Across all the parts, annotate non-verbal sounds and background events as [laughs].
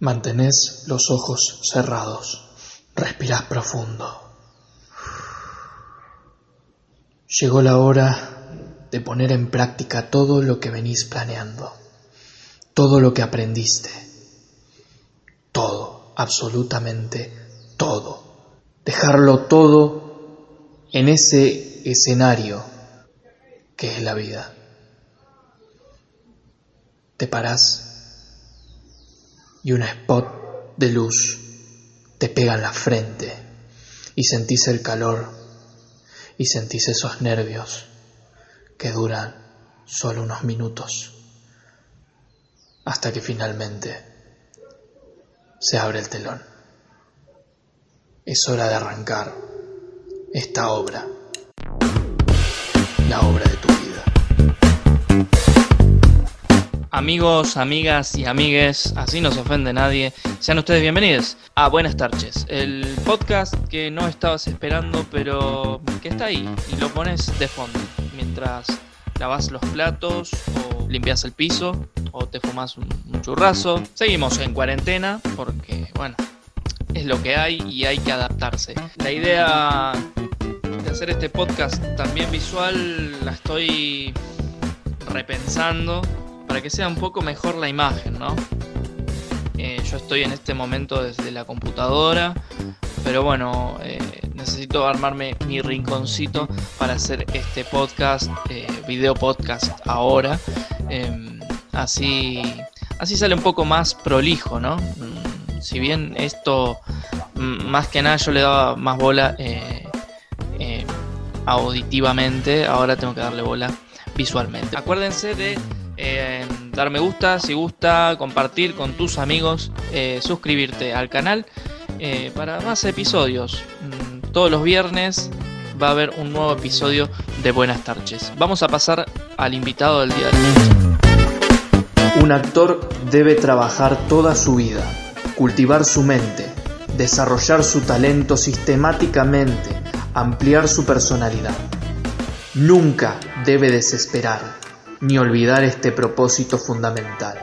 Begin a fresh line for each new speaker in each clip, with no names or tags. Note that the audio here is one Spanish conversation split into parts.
Mantenés los ojos cerrados. Respirás profundo. Llegó la hora de poner en práctica todo lo que venís planeando, todo lo que aprendiste, todo, absolutamente todo. Dejarlo todo en ese escenario que es la vida. Te parás y un spot de luz te pega en la frente y sentís el calor y sentís esos nervios que duran solo unos minutos hasta que finalmente se abre el telón. Es hora de arrancar esta obra, la obra de tu
Amigos, amigas y amigues, así no se ofende nadie, sean ustedes bienvenidos a Buenas tardes, el podcast que no estabas esperando pero que está ahí y lo pones de fondo mientras lavas los platos o limpias el piso o te fumas un, un churrazo. Seguimos en cuarentena porque, bueno, es lo que hay y hay que adaptarse. La idea de hacer este podcast también visual la estoy repensando para que sea un poco mejor la imagen, ¿no? Eh, yo estoy en este momento desde la computadora, pero bueno, eh, necesito armarme mi rinconcito para hacer este podcast, eh, video podcast ahora. Em, así, así sale un poco más prolijo, ¿no? Mm, si bien esto, mm, más que nada, yo le daba más bola auditivamente, ahora tengo que darle bola visualmente. Acuérdense de eh, dar me gusta si gusta, compartir con tus amigos, eh, suscribirte al canal eh, para más episodios. Mm, todos los viernes va a haber un nuevo episodio de Buenas tardes. Vamos a pasar al invitado del día de hoy.
Un actor debe trabajar toda su vida, cultivar su mente, desarrollar su talento sistemáticamente, ampliar su personalidad. Nunca debe desesperar ni olvidar este propósito fundamental.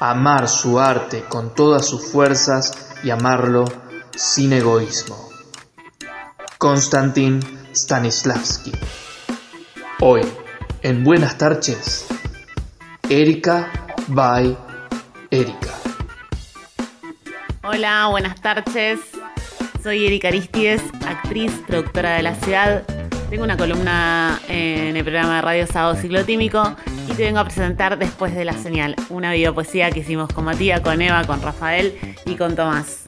Amar su arte con todas sus fuerzas y amarlo sin egoísmo. Konstantin Stanislavski. Hoy, en Buenas tardes, Erika by Erika.
Hola, buenas tardes. Soy Erika Aristides, actriz, productora de la ciudad tengo una columna en el programa de radio Sábado Ciclotímico y te vengo a presentar Después de la Señal, una videopoesía que hicimos con Matías, con Eva, con Rafael y con Tomás.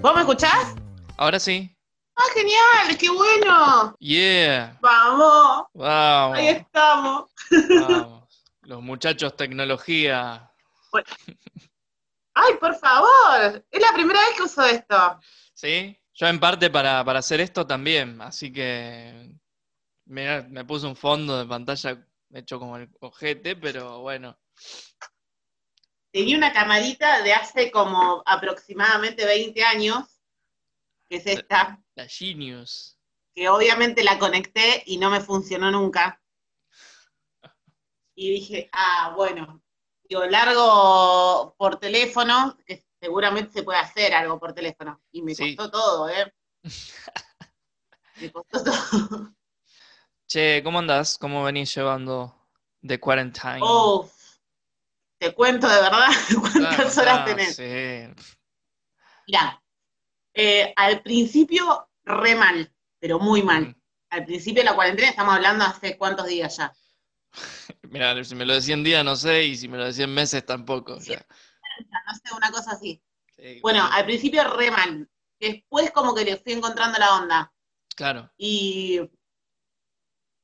¿Vos me escuchás?
Ahora sí.
¡Ah, genial! ¡Qué bueno!
¡Yeah!
¡Vamos!
¡Vamos!
Ahí estamos.
Vamos. Los muchachos tecnología.
¡Ay, por favor! Es la primera vez que uso esto.
¿Sí? Yo en parte para, hacer esto también, así que me, me puse un fondo de pantalla hecho como el ojete, pero bueno.
Tenía una camarita de hace como aproximadamente 20 años, que es esta.
La Genius.
Que obviamente la conecté y no me funcionó nunca. Y dije, ah, bueno, digo, largo por teléfono, que seguramente se puede hacer algo por teléfono. Y me costó todo, ¿eh? [laughs] me costó todo.
Che, ¿cómo andás? ¿Cómo venís llevando de quarantine?
Uf, te cuento de verdad [laughs] cuántas horas tenés.
Sí.
Mirá, eh, al principio re mal, pero muy mal. Mm. Al principio de la cuarentena estamos hablando hace cuántos días ya. [laughs]
Mira, si me lo decían día no sé, y si me lo decían meses tampoco. O sea
no sé, una cosa así. bueno, al principio re mal. Después como que le fui encontrando la onda.
Claro.
Y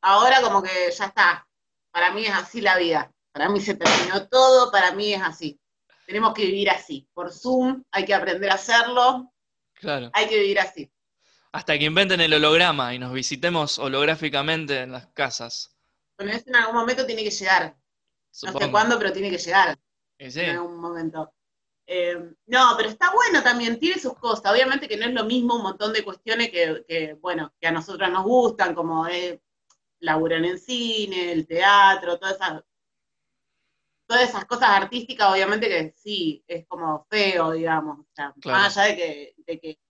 ahora como que ya está. Para mí es así la vida. Para mí se terminó todo, para mí es así. Tenemos que vivir así. Por Zoom hay que aprender a hacerlo.
Claro.
Hay que vivir así.
Hasta que inventen el holograma y nos visitemos holográficamente en las casas.
Bueno, eso en algún momento tiene que llegar. No sé cuándo, pero tiene que llegar
en
algún momento. Eh, no, pero está bueno también, tiene sus cosas. Obviamente que no es lo mismo un montón de cuestiones que, bueno, que a nosotras nos gustan, como es laburar en cine, el teatro, todas esas todas esas cosas artísticas, obviamente que sí, es como feo, digamos. O sea, más allá de que, de que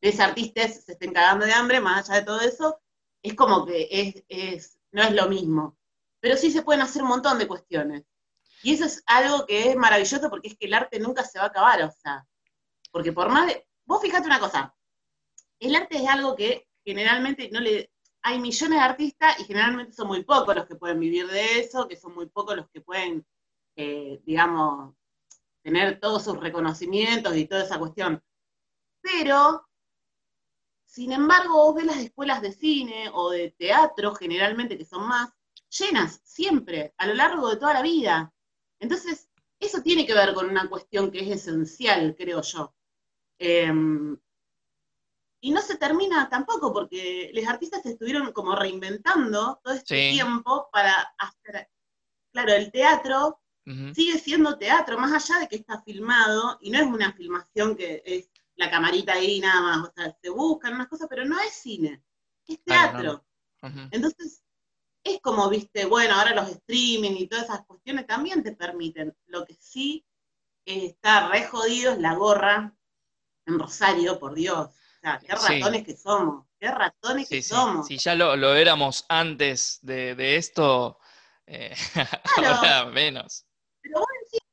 ese artista se estén cagando de hambre, más allá de todo eso, es como que es, es, no es lo mismo. Pero sí se pueden hacer un montón de cuestiones. Y eso es algo que es maravilloso porque es que el arte nunca se va a acabar, o sea, porque por más de... Vos fíjate una cosa, el arte es algo que generalmente no le... Hay millones de artistas y generalmente son muy pocos los que pueden vivir de eso, que son muy pocos los que pueden, eh, digamos, tener todos sus reconocimientos y toda esa cuestión. Pero, sin embargo, vos ves las escuelas de cine o de teatro, generalmente, que son más, llenas siempre, a lo largo de toda la vida. Entonces, eso tiene que ver con una cuestión que es esencial, creo yo. Em, y no se termina tampoco, porque los artistas estuvieron como reinventando todo este tiempo para hacer. Claro, el teatro sigue siendo teatro, más allá de que está filmado, y no es una filmación que es la camarita ahí nada más, o sea, se buscan unas cosas, pero no es cine, es teatro. Entonces, es como, viste, bueno, ahora los streaming y todas esas cuestiones también te permiten. Lo que sí está re jodido es la gorra en Rosario, por Dios. O sea, qué ratones que somos, qué ratones que somos.
Si ya lo, éramos antes de, esto, eh, [laughs] ahora menos.
Pero bueno,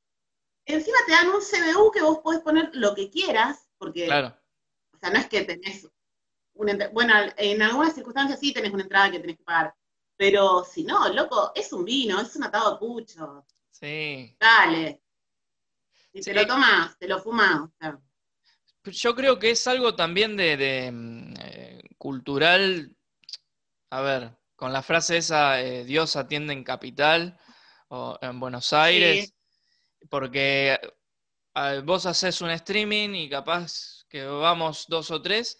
encima, te dan un CBU que vos podés poner lo que quieras, porque,
claro.
o sea, no es que tenés una, bueno, en algunas circunstancias sí tenés una entrada que tenés que pagar, pero si no, loco, es un vino, es un atado de pucho.
Sí.
Dale. Si te lo tomas, te lo fumas.
Yo creo que es algo también de, mm, eh, cultural. A ver, con la frase esa, eh, Dios atiende en Capital o en Buenos Aires, porque vos haces un streaming y capaz que vamos dos o tres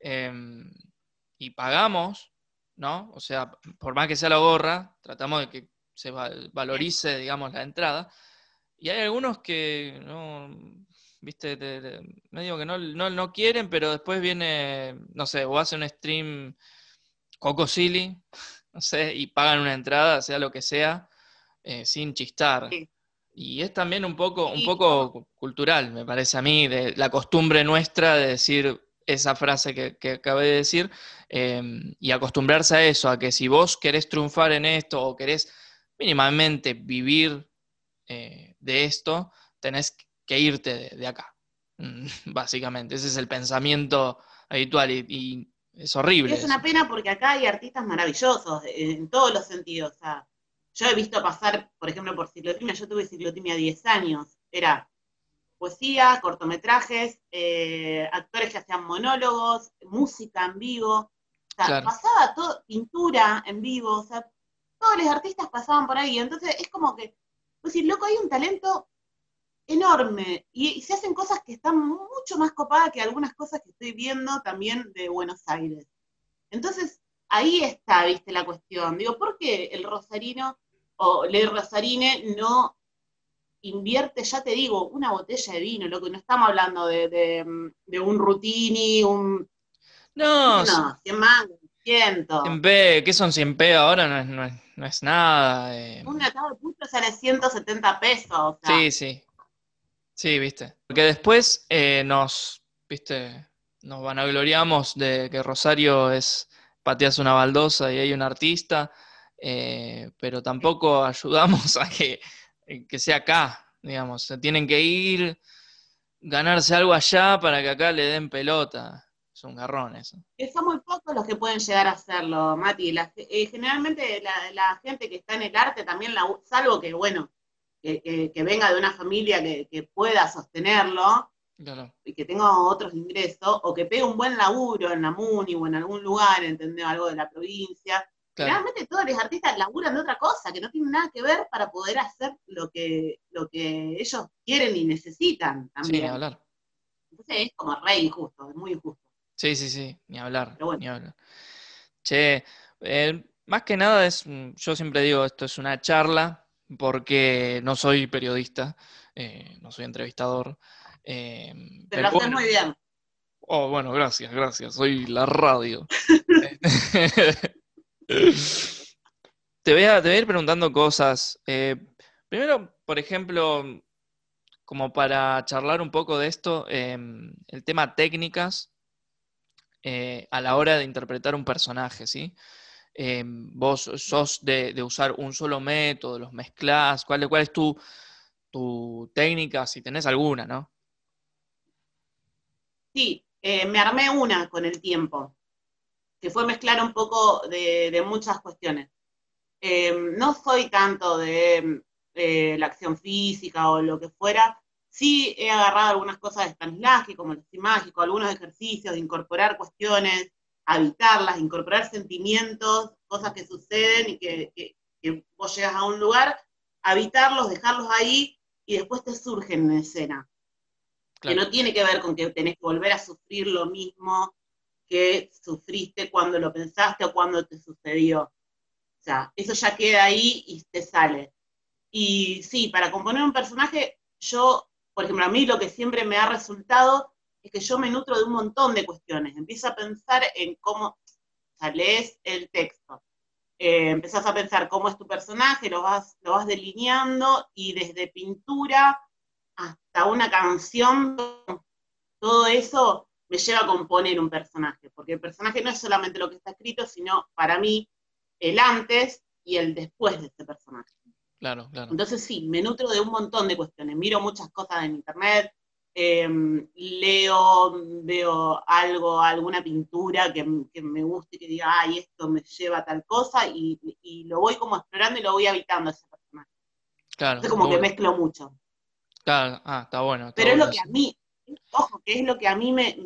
em, y pagamos ¿no? O sea, por más que sea la gorra, tratamos de que se valorice, digamos, la entrada. Y hay algunos que no, viste, no digo que no, no, quieren, pero después viene, no sé, o hace un stream Coco Silly, [laughs] no sé, y pagan una entrada, sea lo que sea, eh, sin chistar. Y es también un poco, un poco cultural, me parece a mí, de la costumbre nuestra de decir, esa frase que, acabé de decir em, y acostumbrarse a eso, a que si vos querés triunfar en esto o querés mínimamente vivir eh, de esto, tenés que irte de, acá, [laughs] básicamente. Ese es el pensamiento habitual y, es horrible.
es una pena porque acá hay artistas maravillosos en todos los sentidos. yo he visto pasar, por ejemplo, por ciclotimia, yo tuve ciclotimia 10 años, era poesía, cortometrajes, eh, actores que hacían monólogos, música en vivo, o sea, pasaba todo, pintura en vivo, o sea, todos los artistas pasaban por ahí, entonces es como que, pues sí, loco, hay un talento enorme y, se hacen cosas que están mucho más copadas que algunas cosas que estoy viendo también de Buenos Aires. Entonces, ahí está, viste, la cuestión. Digo, ¿por qué el rosarino o le rosarine no invierte, ya te digo, una botella de vino, lo que no estamos hablando de, un rutini, un...
No,
no 100 mangos, 100.
100 P, ¿qué son 100 P ahora? No es, no es, no es nada.
Eh. Un atado de puto sale 170 pesos.
Sí, sí. Sí, viste. Porque después eh, nos, viste, nos vanagloriamos de que Rosario es, pateas una baldosa y hay un artista, eh, pero tampoco ayudamos [laughs] a que que sea acá, digamos. Se tienen que ir, ganarse algo allá para que acá le den pelota. Es un garrón eso.
son muy pocos los que pueden llegar a hacerlo, Mati. Eh, generalmente la, gente que está en el arte también, la, salvo que, bueno, que, venga de una familia que, pueda sostenerlo, y que tenga otros ingresos, o que pegue un buen laburo en la MUNI o en algún lugar, ¿entendés? Algo de la provincia, Realmente todos los artistas laburan de otra cosa, que no tienen nada que ver para poder hacer lo que, lo que ellos quieren y necesitan también.
Sí, hablar.
Entonces es como re injusto, es muy injusto.
Sí, sí, sí, ni hablar. Ni hablar. Che, eh, más que nada es, yo siempre digo, esto es una charla, porque no soy periodista, eh, no soy entrevistador.
Eh, pero, lo haces muy bien.
Oh, bueno, gracias, gracias. Soy la radio. [laughs] te, voy a, ir preguntando cosas. Eh, Primero, por ejemplo, como para charlar un poco de esto, em, el tema técnicas eh, a la hora de interpretar un personaje, ¿sí? Em, vos sos de, usar un solo método, los mezclás, ¿cuál, cuál es tu, tu técnica, si tenés alguna, ¿no?
Sí, eh, me armé una con el tiempo, que fue mezclar un poco de, muchas cuestiones. Em, no soy tanto de la acción física o lo que fuera, sí he agarrado algunas cosas de Stanislavski, como el mágico, algunos ejercicios de incorporar cuestiones, habitarlas, incorporar sentimientos, cosas que suceden y que, vos llegas a un lugar, habitarlos, dejarlos ahí y después te surgen en escena. Que no tiene que ver con que tenés que volver a sufrir lo mismo que sufriste cuando lo pensaste o cuando te sucedió. O sea, eso ya queda ahí y te sale. Y sí, para componer un personaje, yo, por ejemplo, a mí lo que siempre me ha resultado es que yo me nutro de un montón de cuestiones. Empiezo a pensar en cómo, o sea, lees el texto, eh, empezás a pensar cómo es tu personaje, lo vas, lo vas delineando y desde pintura hasta una canción, todo eso me lleva a componer un personaje, porque el personaje no es solamente lo que está escrito, sino para mí el antes y el después de ese personaje.
Claro, claro.
Entonces sí, me nutro de un montón de cuestiones. Miro muchas cosas en internet, em, leo, veo algo, alguna pintura que, me guste y que diga, ay, esto me lleva a tal cosa, y, lo voy como explorando y lo voy habitando ese personaje. Claro. Es como que mezclo mucho.
Claro, ah, está bueno.
Pero es lo que a mí, ojo, que es lo que a mí me,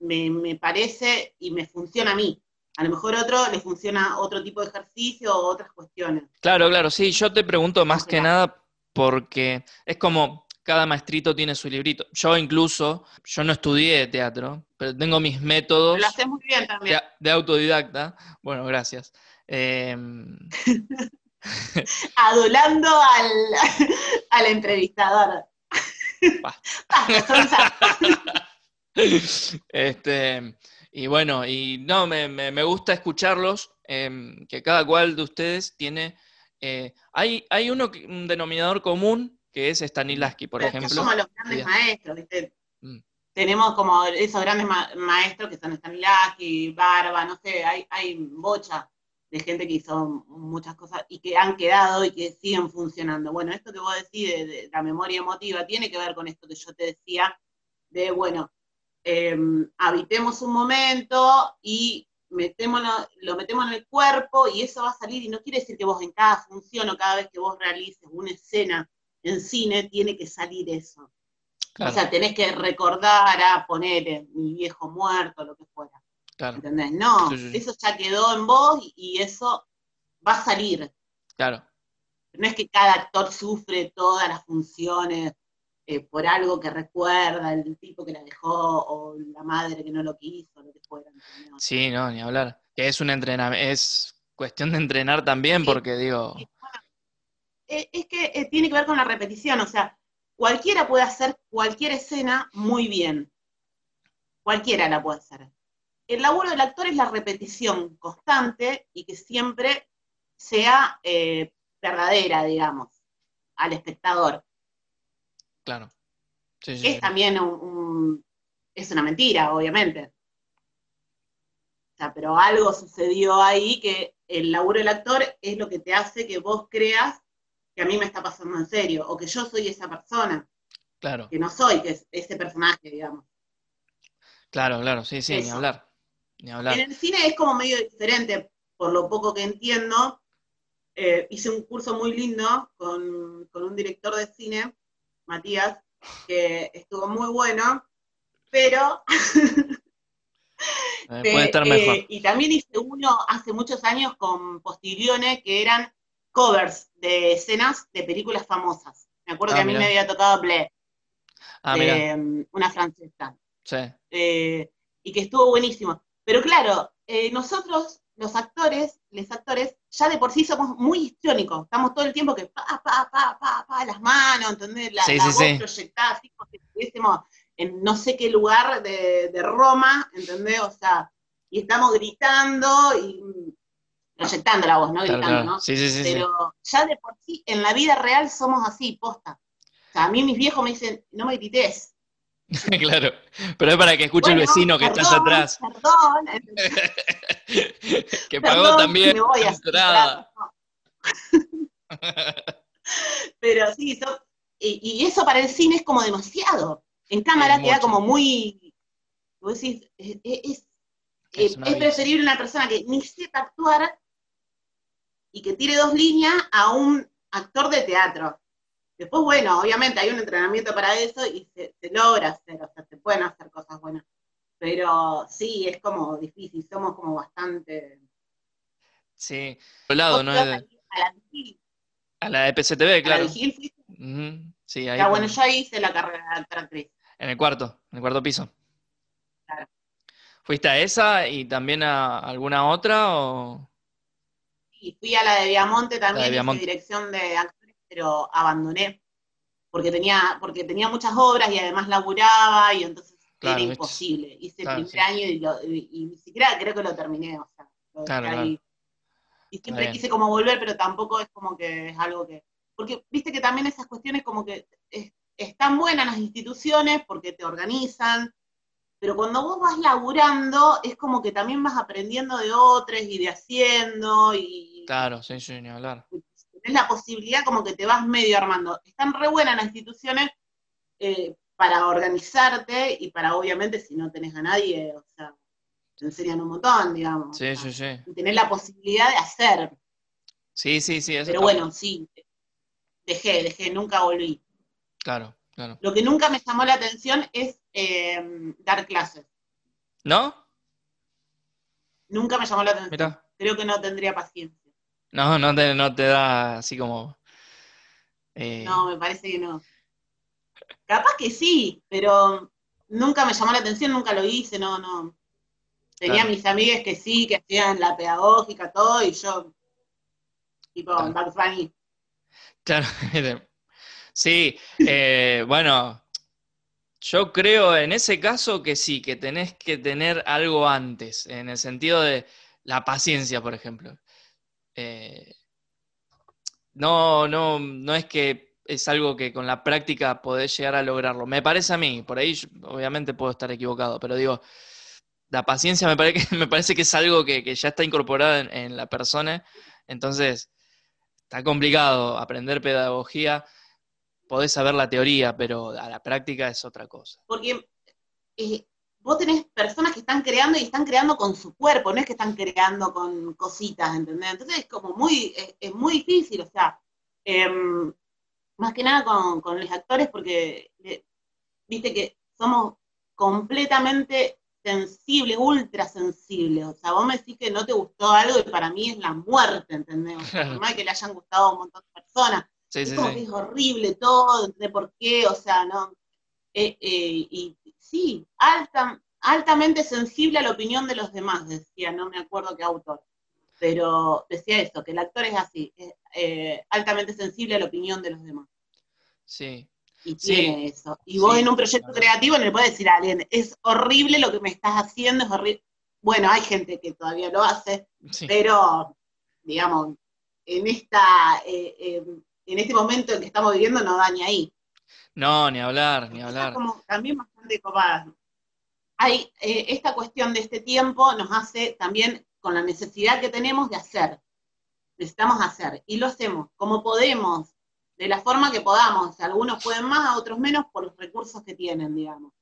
me parece y me funciona a mí. A lo mejor otro le funciona otro tipo de ejercicio o otras cuestiones.
Claro, claro, sí, yo te pregunto más que nada porque es como cada maestrito tiene su librito. Yo incluso, yo no estudié teatro, pero tengo mis métodos.
Lo haces muy bien también.
De, autodidacta. Bueno, gracias. Em, [laughs]
Adulando al, al entrevistador. [laughs]
este, y bueno, y no, me, gusta escucharlos, em, que cada cual de ustedes tiene... Eh, hay, hay uno, un denominador común, que es Stanislavski, por ejemplo.
somos los grandes maestros, ¿viste? Mm. Tenemos como esos grandes maestros que son Stanislavski, Barba, no sé, hay, hay bocha de gente que hizo muchas cosas y que han quedado y que siguen funcionando. Bueno, esto que vos decís de la memoria emotiva tiene que ver con esto que yo te decía, de, bueno, Em, habitemos un momento y lo metemos en el cuerpo y eso va a salir y no quiere decir que vos en cada función o cada vez que vos realices una escena en cine tiene que salir eso. O sea, tenés que recordar a poner mi viejo muerto, lo que fuera. ¿Entendés? No, eso ya quedó en vos y, eso va a salir.
Claro.
No es que cada actor sufre todas las funciones eh, por algo que recuerda, el tipo que la dejó, o la madre que no lo quiso, lo que fuera.
Sí, no, ni hablar. Que es un entrenamiento, es cuestión de entrenar también, porque digo.
Eh, es que eh, tiene que ver con la repetición, o sea, cualquiera puede hacer cualquier escena muy bien. Cualquiera la puede hacer. El laburo del actor es la repetición constante y que siempre sea verdadera, digamos, al espectador.
Claro.
es también es una mentira, obviamente. O sea, pero algo sucedió ahí que el laburo del actor es lo que te hace que vos creas que a mí me está pasando en serio, o que yo soy esa persona.
Claro.
Que no soy, que es ese personaje, digamos.
Claro, claro, sí, sí, ni hablar. Ni hablar.
En el cine es como medio diferente, por lo poco que entiendo. Eh, hice un curso muy lindo con, con un director de cine Matías, que estuvo muy bueno, pero...
Eh, [laughs] puede estar mejor.
Eh, y también hice uno hace muchos años con Postilione, que eran covers de escenas de películas famosas. Me acuerdo que a mí me había tocado Play, ah, mm, una francesa.
Sí.
Eh, y que estuvo buenísimo. Pero claro, nosotros los actores, los actores, ya de por sí somos muy histriónicos. Estamos todo el tiempo que pa, pa, pa, pa, pa, las manos, ¿entendés? La, voz proyectada, así como si estuviésemos en no sé qué lugar de, Roma, ¿entendés? O sea, y estamos gritando y proyectando la voz, ¿no? Gritando,
claro.
¿no?
Sí, sí, sí, sí.
Pero ya de por sí, en la vida real somos así, posta. O sea, a mí mis viejos me dicen, no me grites. [laughs]
claro. Pero es para que escuche el vecino que estás
perdón,
atrás,
Perdón, [laughs]
que pagó
perdón,
también
me voy
la
a
entrada. [laughs]
Pero sí, so- y, y eso para el cine es como demasiado. En cámara queda como muy. Vos decís, es, es- eh,
una
es
bici.
preferible una persona que ni sepa actuar y que tire dos líneas a un actor de teatro. Después, bueno, obviamente hay un entrenamiento para eso y se, se logra hacer, o sea, se pueden hacer cosas buenas. Pero sí, es como difícil, somos como bastante.
Sí. Por lado,
¿Vos
¿no? Es de-
A la vigil,
A la de PCTV,
a la
claro.
vigil fuiste.
Ujú, Sí, ahí.
Ya, bueno,
con-
yo ahí hice la carrera de actor actriz.
En el cuarto, en el cuarto piso.
Claro.
¿Fuiste a esa y también a alguna otra o...?
Y fui a la de Viamonte también, hice
Viamonte.
dirección de actores, pero abandoné. Porque tenía, porque tenía muchas obras y además laburaba y entonces
Claro,
era imposible. Hice
Claro,
el primer año y, lo- y- y ni siquiera creo que lo terminé, o sea, lo
Claro, claro.
ahí. Y siempre
bien.
quise como volver, pero tampoco es como que es algo que... Porque viste que también esas cuestiones como que es- están buenas las instituciones porque te organizan, pero cuando vos vas laburando es como que también vas aprendiendo de otros y de haciendo y
Claro, sí, sí, ni hablar.
Tenés la posibilidad como que te vas medio armando. Están re buenas las instituciones eh, para organizarte y para obviamente si no tenés a nadie, o sea, te enseñan un montón, digamos.
Sí,
o sea,
sí, sí.
y tenés la posibilidad de hacer.
Sí, sí, sí, eso
Pero bueno, sí, dejé, dejé, nunca volví.
Claro, claro.
Lo que nunca me llamó la atención es eh, dar clases.
¿No?
Nunca me llamó la atención. Creo que no tendría paciencia.
No, no te, no te da así como... eh,
No, me parece que no. Capaz que sí, pero nunca me llamó la atención, nunca lo hice, no, no. Tenía
Claro.
mis amigas que sí, que hacían la pedagógica, todo, y yo, tipo,
Claro.
Bugs Bunny.
Claro. [laughs] Sí, eh, bueno, yo creo en ese caso que sí, que tenés que tener algo antes, en el sentido de la paciencia, por ejemplo. Eh, no, no, no es que es algo que con la práctica podés llegar a lograrlo. Me parece a mí, por ahí obviamente puedo estar equivocado, pero digo, la paciencia me [laughs] me parece que es algo que, ya está incorporado en, en la persona, entonces está complicado aprender pedagogía, podés saber la teoría, pero a la práctica es otra cosa.
Porque eh, vos tenés personas que están creando y están creando con su cuerpo, no es que están creando con cositas, ¿entendés? Entonces es como muy, es, es muy difícil, o sea, em, más que nada con, con los actores, porque eh, viste que somos completamente sensibles, ultra sensibles. O sea, vos me decís que no te gustó algo y para mí es la muerte, ¿entendés? O sea, [laughs] por más que le hayan gustado a un montón de personas,
Sí,
es
sí,
como que es horrible todo, de por qué, o sea, no. Eh, eh, y sí, alta, altamente sensible a la opinión de los demás, decía, no me acuerdo qué autor, pero decía eso, que el actor es así, es, eh, altamente sensible a la opinión de los demás.
Sí,
Y
Sí.
tiene eso. Y vos
Sí.
en un proyecto creativo no le puedes decir a alguien, es horrible lo que me estás haciendo, es horrible. Bueno, hay gente que todavía lo hace,
sí.
pero, digamos, en esta, eh, eh, en este momento en que estamos viviendo no da ni ahí.
No, ni hablar, ni hablar.
como también Hay, eh, esta cuestión de este tiempo nos hace también con la necesidad que tenemos de hacer. Necesitamos hacer y lo hacemos como podemos, de la forma que podamos. Algunos pueden más, otros menos por los recursos que tienen, digamos.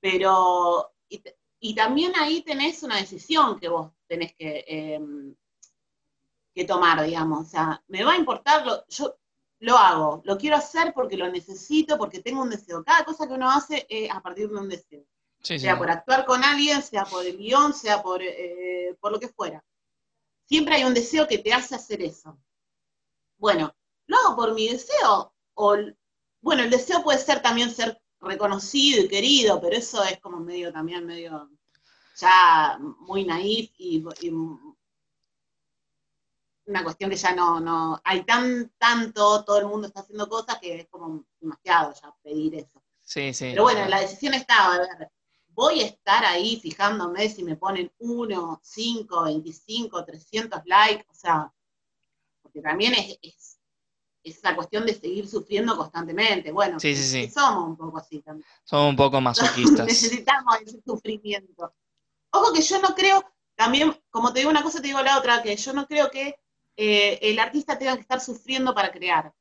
Pero, y, también ahí tenés una decisión que vos tenés que, em, que tomar, digamos. O sea, me va a importar, lo, lo hago, lo quiero hacer porque lo necesito, porque tengo un deseo. Cada cosa que uno hace es a partir de un deseo.
Sí, sí.
Sea por actuar con alguien, sea por el guion, sea por, eh, por lo que fuera. Siempre hay un deseo que te hace hacer eso. Bueno, lo hago por mi deseo, o, bueno, el deseo puede ser también ser reconocido y querido, pero eso es como medio también, medio ya muy naif y, y una cuestión que ya no, no, hay tan, tanto, todo el mundo está haciendo cosas que es como demasiado ya pedir eso.
Sí, sí.
Pero bueno, la decisión estaba, a ver, voy a estar ahí fijándome si me ponen 1, 5, 25, 300 likes, o sea, porque también es, es, es la cuestión de seguir sufriendo constantemente. Bueno,
Sí, sí, sí.
somos un poco así también.
Somos un poco masoquistas. [laughs]
Necesitamos ese sufrimiento. Ojo que yo no creo, también, como te digo una cosa, te digo la otra, que yo no creo que eh, el artista tenga que estar sufriendo para crear.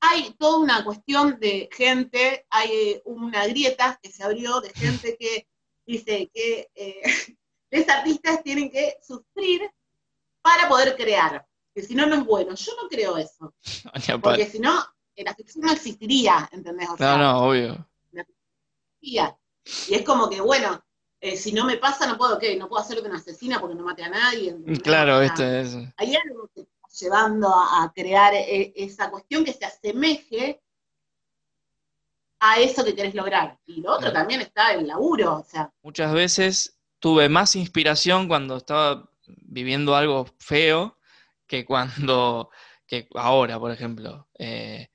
Hay toda una cuestión de gente, hay eh, una grieta que se abrió de gente que dice que eh, [laughs] los artistas tienen que sufrir para poder crear, que si no, no es bueno. Yo no creo eso, [laughs] porque si no, la ficción no existiría, ¿entendés? O sea,
No, no, obvio.
Y es como que, bueno, eh, si no me pasa, no puedo, ¿qué? No puedo hacer una asesina porque no mate a nadie. ¿entendés?
Claro,
O sea,
este es.
hay algo que llevando a, a crear eh, esa cuestión que se asemeje a eso que querés lograr. Y lo otro
Claro.
también está el laburo, o sea,
Muchas veces tuve más inspiración cuando estaba viviendo algo feo que cuando, que ahora, por ejemplo. Eh,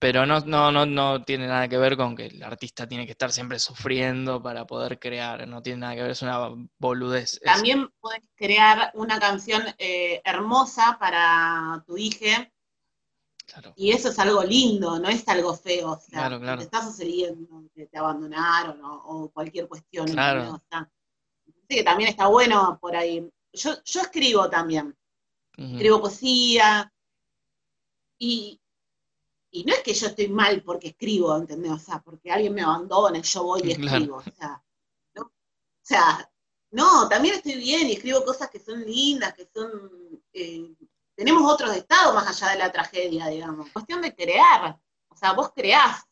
pero no, no, no, no tiene nada que ver con que el artista tiene que estar siempre sufriendo para poder crear, no tiene nada que ver, es una boludez.
También puedes crear una canción eh, hermosa para tu hija
claro,
y eso es algo lindo, no es algo feo, o sea,
Claro, claro.
te está sucediendo, que te abandonaron o, o cualquier cuestión.
Claro.
O sea, que también está bueno por ahí. Yo, yo escribo también, escribo poesía y, y no es que yo estoy mal porque escribo, ¿entendés? O sea, porque alguien me abandona y yo voy y [laughs]
Claro.
escribo. O sea, ¿no? O sea, no, también estoy bien y escribo cosas que son lindas, que son... eh, tenemos otros estados más allá de la tragedia, digamos. Cuestión de crear. O sea, vos creás.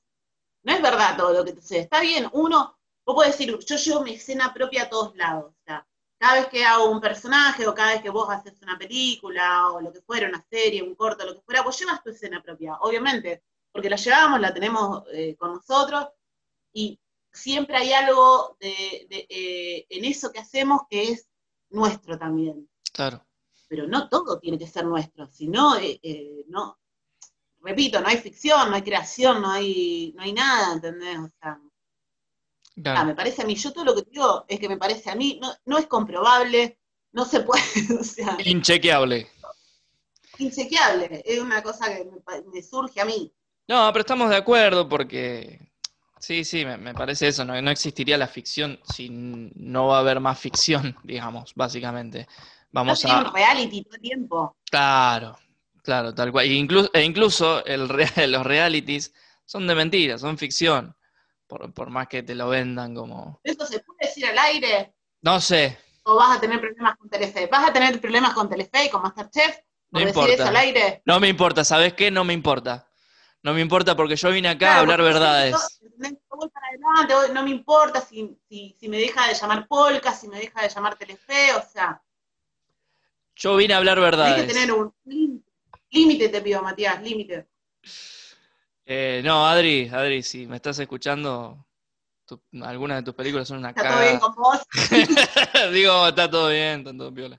No es verdad todo lo que te sucede. Está bien, uno, vos podés decir, yo llevo mi escena propia a todos lados. O sea, cada vez que hago un personaje o cada vez que vos haces una película o lo que fuera, una serie, un corto, lo que fuera, vos llevas tu escena propia, obviamente, porque la llevamos, la tenemos eh, con nosotros y siempre hay algo de, de, eh, en eso que hacemos que es nuestro también.
claro,
Pero no todo tiene que ser nuestro, sino, eh, eh, no, repito, no hay ficción, no hay creación, no hay, no hay nada, ¿entendés? O sea, Ah, me parece a mí, yo todo lo que digo es que me parece a mí, no, no es comprobable, no se puede, [laughs] o sea,
Inchequeable.
inchequeable, es una cosa que me, surge a mí.
No, pero estamos de acuerdo porque sí, sí, me, me parece eso, no, no existiría la ficción si no va a haber más ficción, [laughs] digamos, básicamente.
No
Vamos
sería
a...
un reality todo el tiempo.
Claro, claro, tal cual. E incluso, e incluso el rea- [laughs] los realities son de mentira, son ficción, por, por más que te lo vendan como...
¿Eso se puede decir al aire?
No sé,
¿O vas a tener problemas con Telefe? ¿Vas a tener problemas con Telefe y con Masterchef?
No
¿Por decir
importa.
eso al aire?
no me importa, ¿sabes qué? No me importa. No me importa porque yo vine acá a hablar verdades.
yo, ¿entendés? Yo voy para adelante, voy- no me importa si, si, si me deja de llamar Polka, si me deja de llamar Telefe, o sea,
Yo vine a hablar
hay que
verdades.
tener un. Límite te pido, Matías, límite.
Eh, no, Adri, Adri, si me estás escuchando, tu- algunas de tus películas son una
Está todo bien
cagada.
con vos. [laughs]
Digo, está todo bien, está todo piola.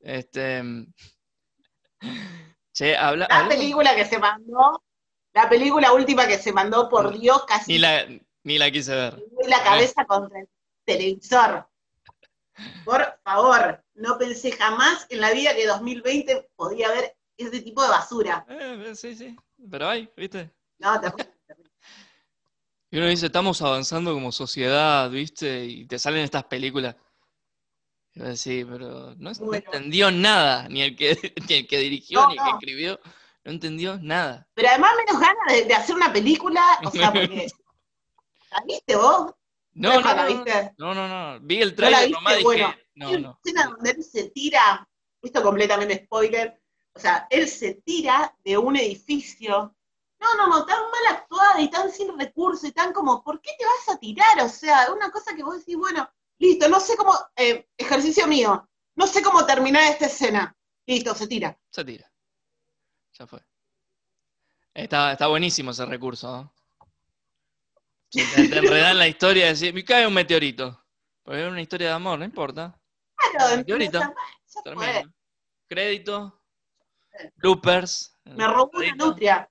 Este. Che, habla.
La
habla-
película que se mandó, la película última que se mandó, por Dios, casi
Ni la, ni la quise ver.
la cabeza contra el televisor. Por favor, no pensé jamás en la vida que 2020 podía haber ese tipo de basura.
Eh, sí, sí. Pero hay, ¿viste?
No, terrible, terrible.
Y uno dice, estamos avanzando como sociedad, ¿viste? Y te salen estas películas. Decís, pero no,
Bueno.
entendió nada, ni el que, [laughs] ni el que dirigió,
No,
ni el que
no.
escribió, no entendió nada.
Pero además menos ganas de, de hacer una película, o sea, [laughs] porque... ¿La viste vos?
No, no,
¿la
no,
viste?
no, no, no. Vi el
¿No la
trailer nomás dije,
Bueno,
no,
Hay una
no.
escena donde él se tira, esto completamente spoiler, o sea, él se tira de un edificio. No, no, no, tan mal actuada y tan sin recursos y tan como, ¿por qué te vas a tirar? O sea, una cosa que vos decís, bueno, listo, no sé cómo, eh, ejercicio mío, no sé cómo terminar esta escena. Listo, se tira.
Se tira. Ya fue. Está, está buenísimo ese recurso, ¿no? Te, te enredan la historia de decir, me cae un meteorito. Porque es una historia de amor, no importa.
Claro, fue.
Termina. Crédito, bloopers.
Me robó una nutria.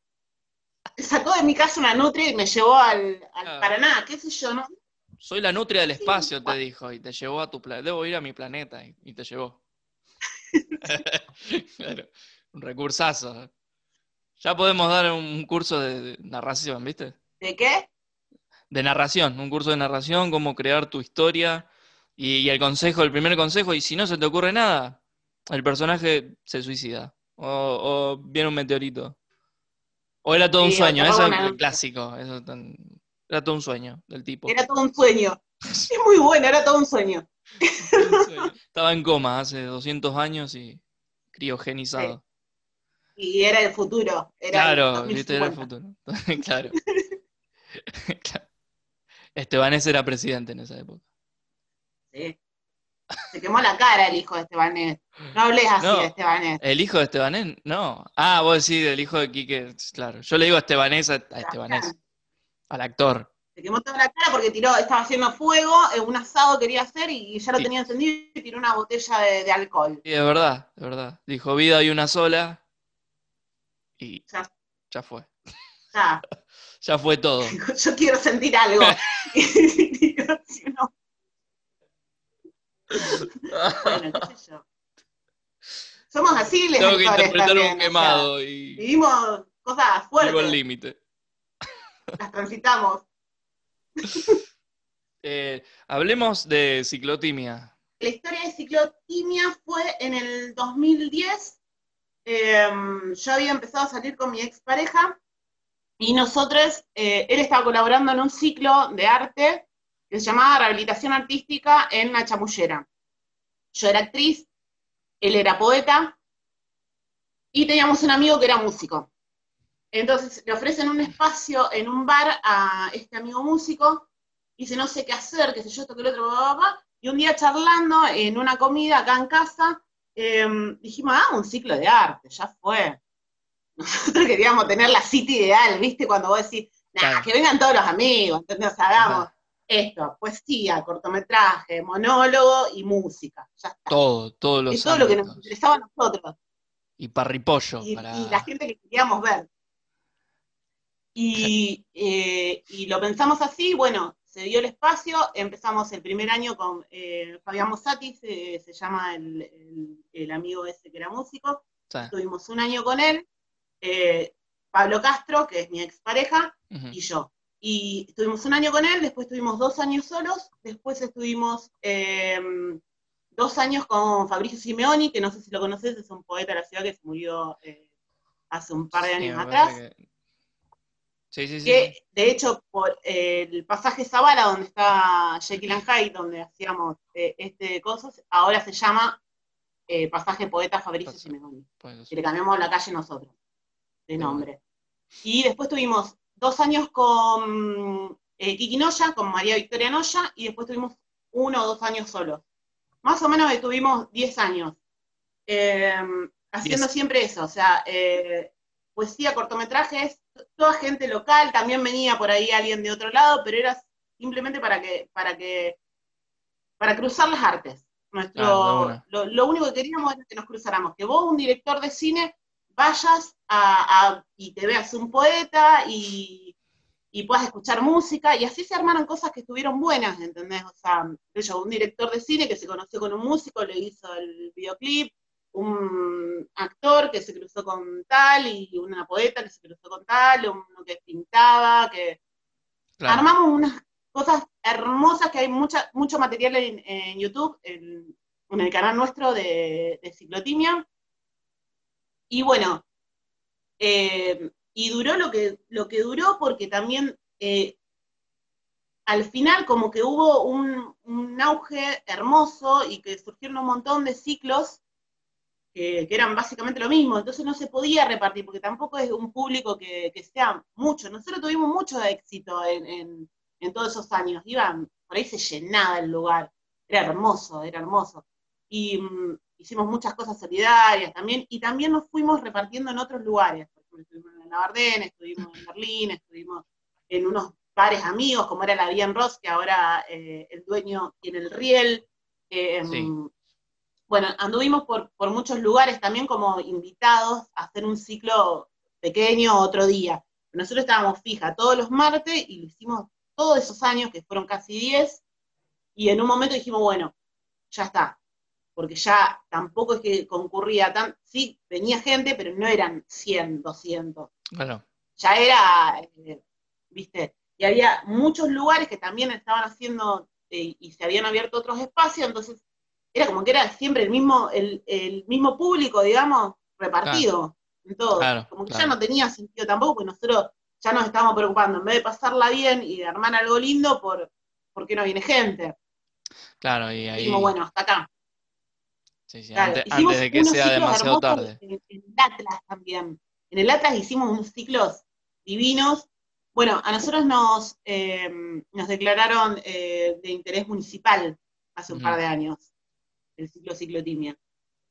Sacó de mi casa una nutria y me llevó al, al
Claro.
Paraná, qué sé yo, ¿no?
soy la nutria del espacio, te dijo, y te llevó a tu planeta. Debo ir a mi planeta, y, te llevó. [laughs] claro, un recursazo. Ya podemos dar un curso de, narración, ¿viste?
¿De qué?
De narración, un curso de narración, cómo crear tu historia. Y, el consejo, el primer consejo, y si no se te ocurre nada, el personaje se suicida. O, viene un meteorito. O era todo un sueño, eso es el clásico. Eso era todo un sueño del tipo.
Era todo un sueño. Es muy bueno, era todo un sueño.
Estaba en coma hace 200 años y criogenizado.
Y era el futuro.
claro, viste, era el futuro. [laughs] [laughs] claro. Estebanés era presidente en esa época.
Sí. Se quemó la cara el hijo de Estebanés. No hables así de Estebanés.
¿El hijo de Estebanés? No. Ah, vos decís del hijo de Quique, claro. Yo le digo a Estebanés a, Estebanés, al actor.
Se quemó toda la cara porque tiró, estaba haciendo fuego, un asado quería hacer y ya lo tenía encendido y tiró una botella de, alcohol.
Sí, de verdad, de verdad. Dijo, vida hay una sola y ya, fue.
Ya. [laughs]
ya fue todo. [laughs]
Yo quiero sentir algo. [laughs] bueno, qué sé yo. Somos así, les
Tengo que interpretar un quemado y.
Vivimos cosas fuertes.
Vivo el límite.
Las transitamos. [laughs]
Eh, hablemos de ciclotimia.
La historia de ciclotimia fue en el 2010. Em, yo había empezado a salir con mi expareja y nosotros, eh, él estaba colaborando en un ciclo de arte que se llamaba Rehabilitación Artística en la Chamullera. Yo era actriz, él era poeta y teníamos un amigo que era músico. Entonces le ofrecen un espacio en un bar a este amigo músico, y dice no sé qué hacer, qué sé yo, esto que el otro, papá, y un día charlando en una comida acá en casa, em, dijimos, ah, un ciclo de arte, ya fue. Nosotros queríamos tener la cita ideal, ¿viste? Cuando vos decís, nah, que vengan todos los amigos, entonces hagamos esto, poesía, cortometraje, monólogo y música. Ya está.
Todo, todo lo
Es todo lo que nos interesaba a nosotros.
Y parripollo.
Y, y la gente que queríamos ver. Y, eh, y, lo pensamos así, bueno, se dio el espacio, empezamos el primer año con eh, Fabián Mosati, se, llama el, amigo ese que era músico, tuvimos un año con él, eh, Pablo Castro, que es mi expareja, y yo. Y estuvimos un año con él, después estuvimos dos años solos, después estuvimos em, dos años con Fabricio Simeoni, que no sé si lo conoces, es un poeta de la ciudad que se murió eh, hace un par de años atrás.
Sí, sí, sí.
Que de hecho, por eh, el pasaje Zavala, donde está Jekyll and Hyde, donde hacíamos eh, este cosas, ahora se llama pasaje poeta Fabricio Simeoni. Y le cambiamos la calle nosotros, de nombre. Y después tuvimos dos años con eh, Kiki Noya, con María Victoria Noya, y después tuvimos uno o dos años solos. Más o menos tuvimos diez años. Em, haciendo siempre eso, o sea, eh, poesía, cortometrajes, toda gente local, también venía por ahí alguien de otro lado, pero era simplemente para que, para que, para cruzar las artes. Nuestro, lo, único que queríamos era que nos cruzáramos, que vos, un director de cine, vayas a, y te veas un poeta y, puedas escuchar música, y así se armaron cosas que estuvieron buenas, ¿entendés? O sea, un director de cine que se conoció con un músico, le hizo el videoclip, un actor que se cruzó con tal, y una poeta que se cruzó con tal, uno que pintaba, que... Armamos unas cosas hermosas que hay mucha, mucho material en, YouTube, en, el canal nuestro de, de Ciclotimia, y bueno, eh, y duró lo que, lo que duró porque también eh, al final como que hubo un, auge hermoso y que surgieron un montón de ciclos que, eran básicamente lo mismo, entonces no se podía repartir porque tampoco es un público que, sea mucho. Nosotros tuvimos mucho éxito en, todos esos años, iban, por ahí se llenaba el lugar, era hermoso, era hermoso. Y, mm, hicimos muchas cosas solidarias también, y también nos fuimos repartiendo en otros lugares. Por ejemplo, estuvimos en Navardén, estuvimos en Berlín, estuvimos en unos bares amigos, como era la Bien Ross, que ahora eh, el dueño tiene el Riel. Em, bueno, anduvimos por, por muchos lugares también como invitados a hacer un ciclo pequeño otro día. Nosotros estábamos fija todos los martes y lo hicimos todos esos años, que fueron casi 10, y en un momento dijimos, bueno, ya está, porque ya tampoco es que concurría tan, sí, venía gente, pero no eran 100, 200.
Claro.
Ya era, eh, viste, y había muchos lugares que también estaban haciendo eh, y se habían abierto otros espacios, entonces era como que era siempre el mismo, el, el mismo público, digamos, repartido en todo.
Claro,
como que
claro.
ya no tenía sentido tampoco, porque nosotros ya nos estábamos preocupando, en vez de pasarla bien y de armar algo lindo, por, ¿por qué no viene gente?
Claro, y ahí.
Dijimos, bueno, hasta acá.
Sí, sí,
Claro,
antes, antes de que sea demasiado tarde.
En, en el Atlas también. En el Atlas hicimos unos ciclos divinos. Bueno, a nosotros nos, eh, nos declararon eh, de interés municipal hace un
Ujú.
par de años, el ciclo ciclotimia.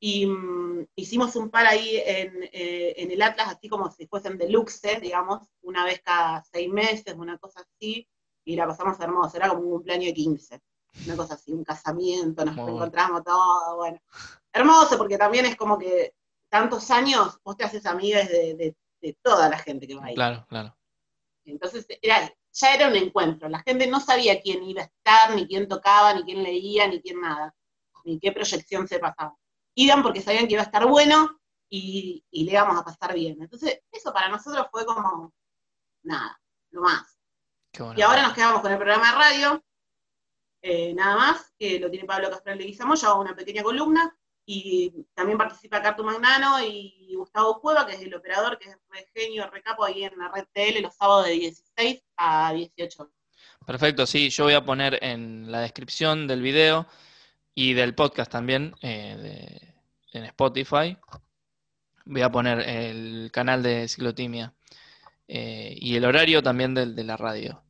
Y mm, hicimos un par ahí en, eh, en el Atlas, así como si fuesen deluxe, digamos, una vez cada seis meses, una cosa así, y la pasamos hermosa, era como un cumpleaños de 15, una cosa así, un casamiento, nos
Muy bueno.
encontramos todo, bueno. Hermoso, porque también es como que tantos años vos te haces amigas de, de- de toda la gente que va ahí.
Claro, claro.
Entonces era, ya era un encuentro, la gente no sabía quién iba a estar, ni quién tocaba, ni quién leía, ni quién nada, ni qué proyección se pasaba. Iban porque sabían que iba a estar bueno y, y le íbamos a pasar bien. Entonces, eso para nosotros fue como, nada, lo más. Y ahora nos quedamos con el programa de radio, eh, nada más, que lo tiene Pablo Castral de Guizamo, yo hago una pequeña columna, y también participa Cartu Magnano y Gustavo Cueva, que es el operador, que es re genio, re capo ahí en la red TL los sábados de 16 a 18.
Perfecto, sí, yo voy a poner en la descripción del video y del podcast también eh, de- en Spotify. Voy a poner el canal de Ciclotimia eh, y el horario también del, de la radio.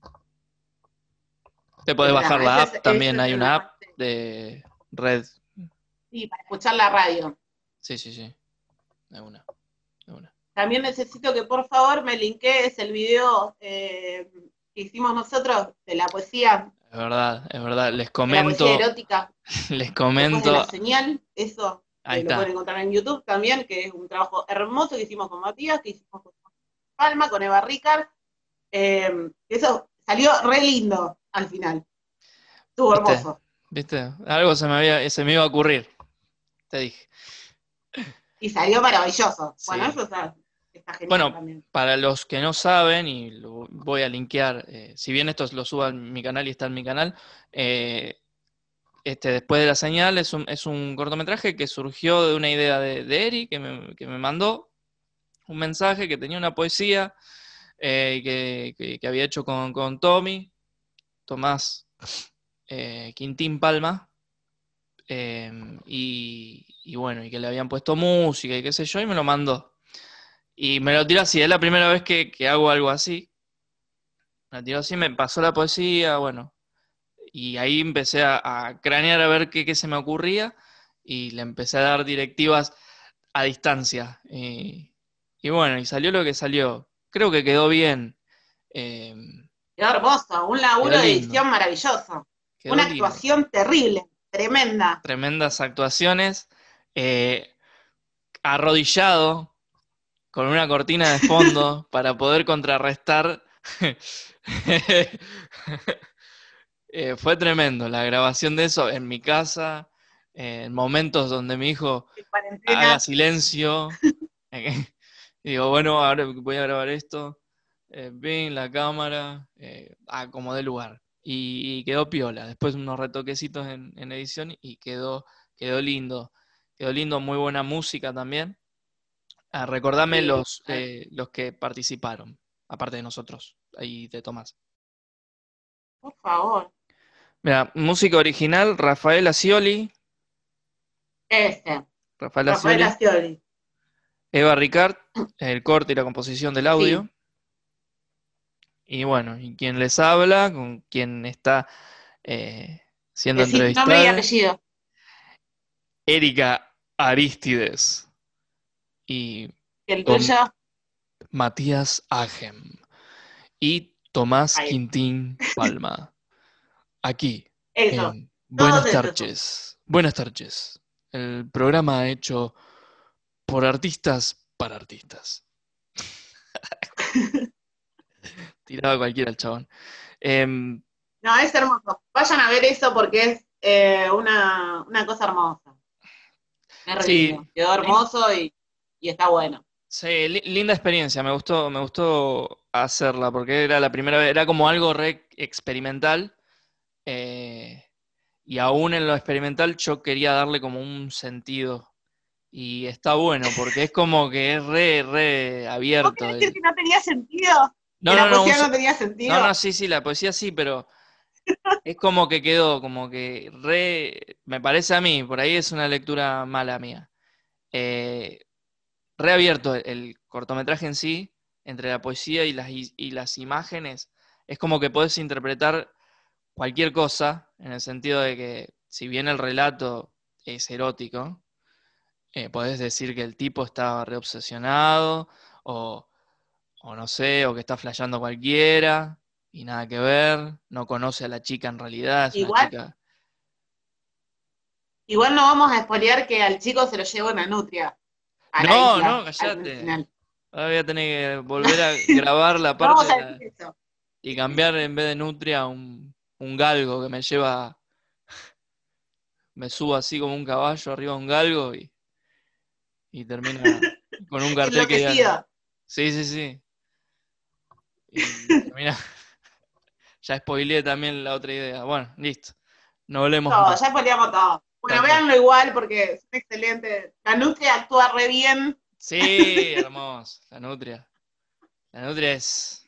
Te podés bajar la app,
es-
también hay una app de red.
Sí, para escuchar la radio.
Sí, sí, sí. De una. De una.
También necesito que por favor me linkees el video eh, que hicimos nosotros de la poesía,
Es verdad, es verdad. Les
de la
comento,
poesía erótica, [laughs]
les
de
comento.
la señal, eso
Ahí
lo pueden encontrar en YouTube también, que es un trabajo hermoso que hicimos con Matías, que hicimos con Palma, con Eva Ricard. Eh, eso salió re lindo al final. Estuvo
¿Viste?
hermoso.
¿Viste? Algo se me había, se me iba a ocurrir. Te dije.
Y salió maravilloso. Bueno, eso está, está genial
Bueno,
también.
Para los que no saben, y lo voy a linkear, eh, si bien esto lo subo a mi canal y está en mi canal, eh, este, después de la señal es un, es un cortometraje que surgió de una idea de, de Eri, que me, que me mandó un mensaje que tenía una poesía eh, que, que- que había hecho con, con Tommy, Tomás eh, Quintín Palma, eh, y, bueno, y que le habían puesto música y qué sé yo, y me lo mandó. Y me lo tiró así, es la primera vez que, que hago algo así. Me lo tiró así, me pasó la poesía, bueno. Y ahí empecé a, a cranear a ver qué, qué se me ocurría y le empecé a dar directivas a distancia. Y, bueno, y salió lo que salió. Creo que quedó bien. eh,
Quedó hermoso, un laburo de edición maravilloso.
quedó
Una
lindo.
actuación terrible, tremenda.
tremendas actuaciones, eh, arrodillado con una cortina de fondo [laughs] para poder contrarrestar. [laughs] Eh, fue tremendo la grabación de eso en mi casa, eh, en momentos donde mi hijo haga silencio. [laughs] digo, bueno, ahora voy a grabar esto. Eh, ven la cámara, eh, acomodé el lugar. Y, y quedó piola. Después unos retoquecitos en, en edición y quedó, quedó lindo. Quedó lindo, muy buena música también. Ah, recordame
Sí,
los, eh, los que participaron, aparte de nosotros, y de Tomás.
Por favor.
Mira, música original, Rafael Ascioli,
Ese.
Rafael Ascioli. Eva Ricard, el corte y la composición del audio. Y bueno, y quien les habla, con quien está eh, siendo
nombre y
entrevistada,
apellido.
Erika Aristides y
el tuyo.
Matías Agem y Tomás
Ahí.
Quintín [laughs] Palma. Aquí,
Eso.
en Buenas tardes. Buenas tardes. El programa hecho por artistas para artistas. [laughs] Tiraba cualquiera el chabón. Em,
no, es hermoso. Vayan a ver eso porque es eh, una, cosa hermosa. Es sí, Quedó hermoso y, está bueno.
Sí, linda experiencia, me gustó, me gustó hacerla, porque era la primera vez, era como algo re experimental. Eh, y aún en lo experimental yo quería darle como un sentido. Y está bueno, porque es como que es re, re abierto. ¿Vos
decir que no tenía sentido? No, no, la poesía no, tenía sentido.
No, no, sí, sí, la poesía sí, pero es como que quedó, como que re, me parece a mí, por ahí es una lectura mala mía. Eh, re abierto el, cortometraje en sí, entre la poesía y las, y las imágenes, es como que puedes interpretar cualquier cosa, en el sentido de que si bien el relato es erótico, eh, podés decir que el tipo está reobsesionado, o, o no sé, o que está flasheando cualquiera, y nada que ver, no conoce a la chica en realidad,
igual, Igual no vamos a expoliar que al chico se lo llevó una nutria.
no, no, callate. Ahora voy a tener que [laughs] volver a grabar la parte y cambiar en vez de nutria un, un galgo que me lleva, me subo así como un caballo arriba de un galgo y, y termina con un [laughs] cartel que ya... Sí, sí, sí. Y [laughs] [laughs] ya spoileé también la otra idea. Bueno, listo. No volvemos.
No, ya spoileamos todo. Bueno, véanlo igual porque es excelente. La nutria actúa re bien.
Sí, [laughs] hermoso. La nutria. La nutria es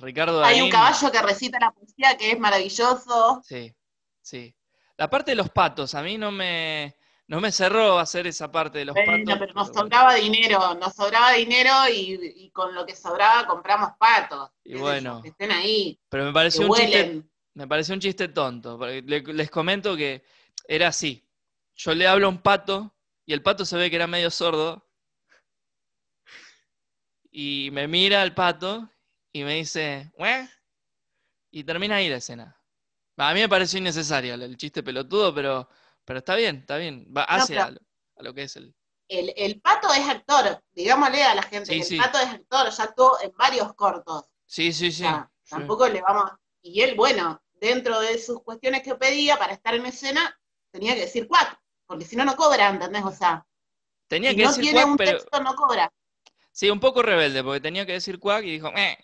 Ricardo
Hay un caballo que recita la poesía que es maravilloso.
Sí, sí. La parte de los patos, a mí no me, no me cerró hacer esa parte de los patos.
pero nos sobraba dinero, nos sobraba dinero y, con lo que sobraba compramos patos.
Y bueno.
que estén ahí.
Pero me pareció un chiste. Me pareció un chiste tonto. Les comento que era así. Yo le hablo a un pato y el pato se ve que era medio sordo. Y me mira el pato y me dice, ¿Weh? y termina ahí la escena. A mí me pareció innecesario el chiste pelotudo, pero, pero está bien, está bien. Va hacia a, lo, que es el...
el... pato es actor, digámosle a la gente, el pato es actor, ya actuó en varios cortos.
Sí, sí, sí.
Tampoco le vamos... Y él, bueno, dentro de sus cuestiones que pedía para estar en escena, tenía que decir cuac, porque si no, no cobra, ¿entendés? O sea,
tenía que
no
decir
tiene un texto, no cobra.
Sí, un poco rebelde, porque tenía que decir cuac y dijo, eh,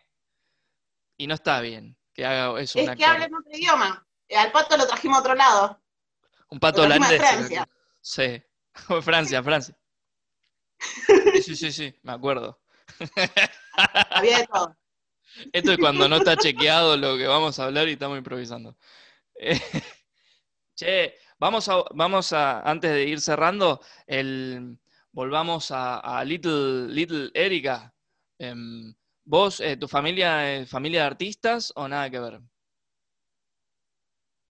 y no está bien que haga eso.
Es que hable en otro idioma. Al pato lo trajimos a otro lado.
Un pato holandés. Francia. Sí, [laughs] Francia, Francia. Sí, sí, sí, me acuerdo.
Había de todo.
Esto es cuando no está chequeado lo que vamos a hablar y estamos improvisando. [laughs] che, vamos a, vamos a, antes de ir cerrando, el, volvamos a, Little, Little Erika. Em, ¿Vos, eh, tu familia es familia de artistas o nada que ver?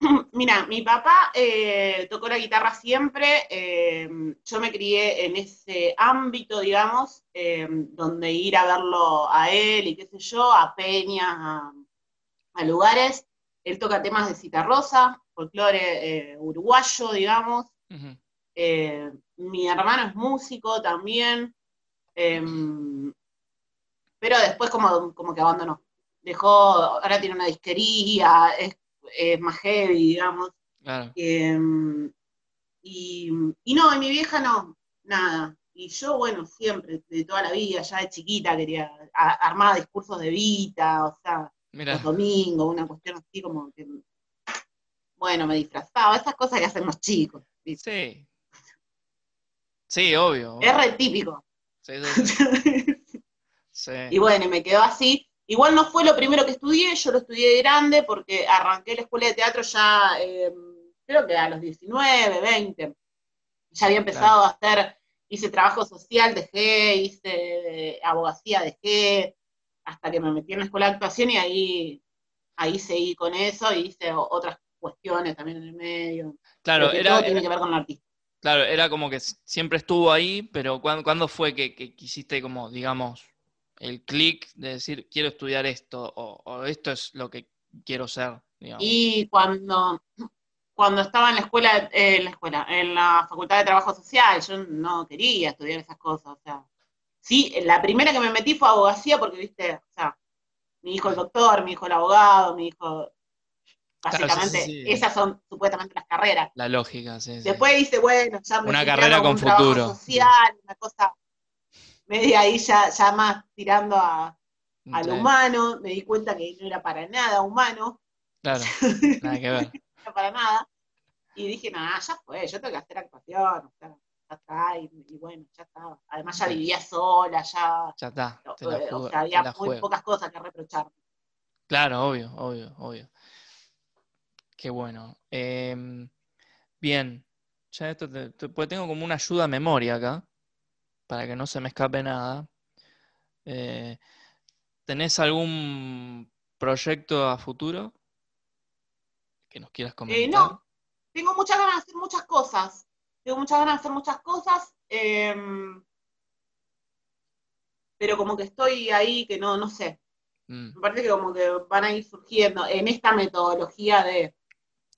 [laughs]
Mira, mi papá eh, tocó la guitarra siempre, eh, yo me crié en ese ámbito, digamos, donde ir a verlo a él y qué sé yo, a peñas, a, lugares. Él toca temas de cita rosa, folclore uruguayo, digamos. mi hermano es músico también. Em, pero después como, como que abandonó. Dejó, ahora tiene una disquería, es, más heavy, digamos. Em, y, no, y mi vieja no, nada. Y yo, bueno, siempre, de toda la vida, ya de chiquita, quería armar discursos de Vita, o sea, los domingos, una cuestión así como que, bueno, me disfrazaba, esas cosas que hacen los chicos.
Sí. Sí, obvio.
Es re típico. Sí, [laughs] sí, Y bueno, y me quedó así. Igual no fue lo primero que estudié, yo lo estudié de grande porque arranqué la escuela de teatro ya, em, creo que a los 19, 20. Ya había empezado a hacer, hice trabajo social, dejé, hice abogacía, dejé, hasta que me metí en la escuela de actuación y ahí, ahí seguí con eso y hice otras cuestiones también en el medio.
Claro,
era, tiene que ver con el artista.
Claro, era como que siempre estuvo ahí, pero ¿cuándo, fue que, que quisiste como, digamos, el clic de decir quiero estudiar esto o, esto es lo que quiero ser.
Y cuando, cuando estaba en la escuela, eh, en la escuela, en la facultad de trabajo social, yo no quería estudiar esas cosas, o sea, sí, la primera que me metí fue abogacía porque, viste, o sea, mi hijo el doctor, mi hijo el abogado, mi hijo...
Claro, sí,
Básicamente,
sí, sí.
esas son supuestamente las carreras.
La lógica, sí.
Después dice, bueno, ya me
Una carrera con
un
futuro.
social, una cosa media ahí ya, ya más tirando a, lo humano, me di cuenta que no era para nada humano,
Claro, [laughs] nada que ver.
no era para nada, y dije, nada, ya fue, yo tengo que hacer actuación, o sea, ya está, y, y bueno, ya está. Además ya vivía sola, ya,
Ya está. Te la
eh, o sea,
te
había
la
muy
juego.
pocas cosas que reprochar.
Claro, obvio, obvio, obvio. Qué bueno. Em, bien, ya esto te- te- pues tengo como una ayuda a memoria acá, para que no se me escape nada. Eh, ¿tenés algún proyecto a futuro que nos quieras comentar?
Eh, no, tengo muchas ganas de hacer muchas cosas, tengo muchas ganas de hacer muchas cosas, em, pero como que estoy ahí que no, no sé,
Mm,
me parece que como que van a ir surgiendo en esta metodología de,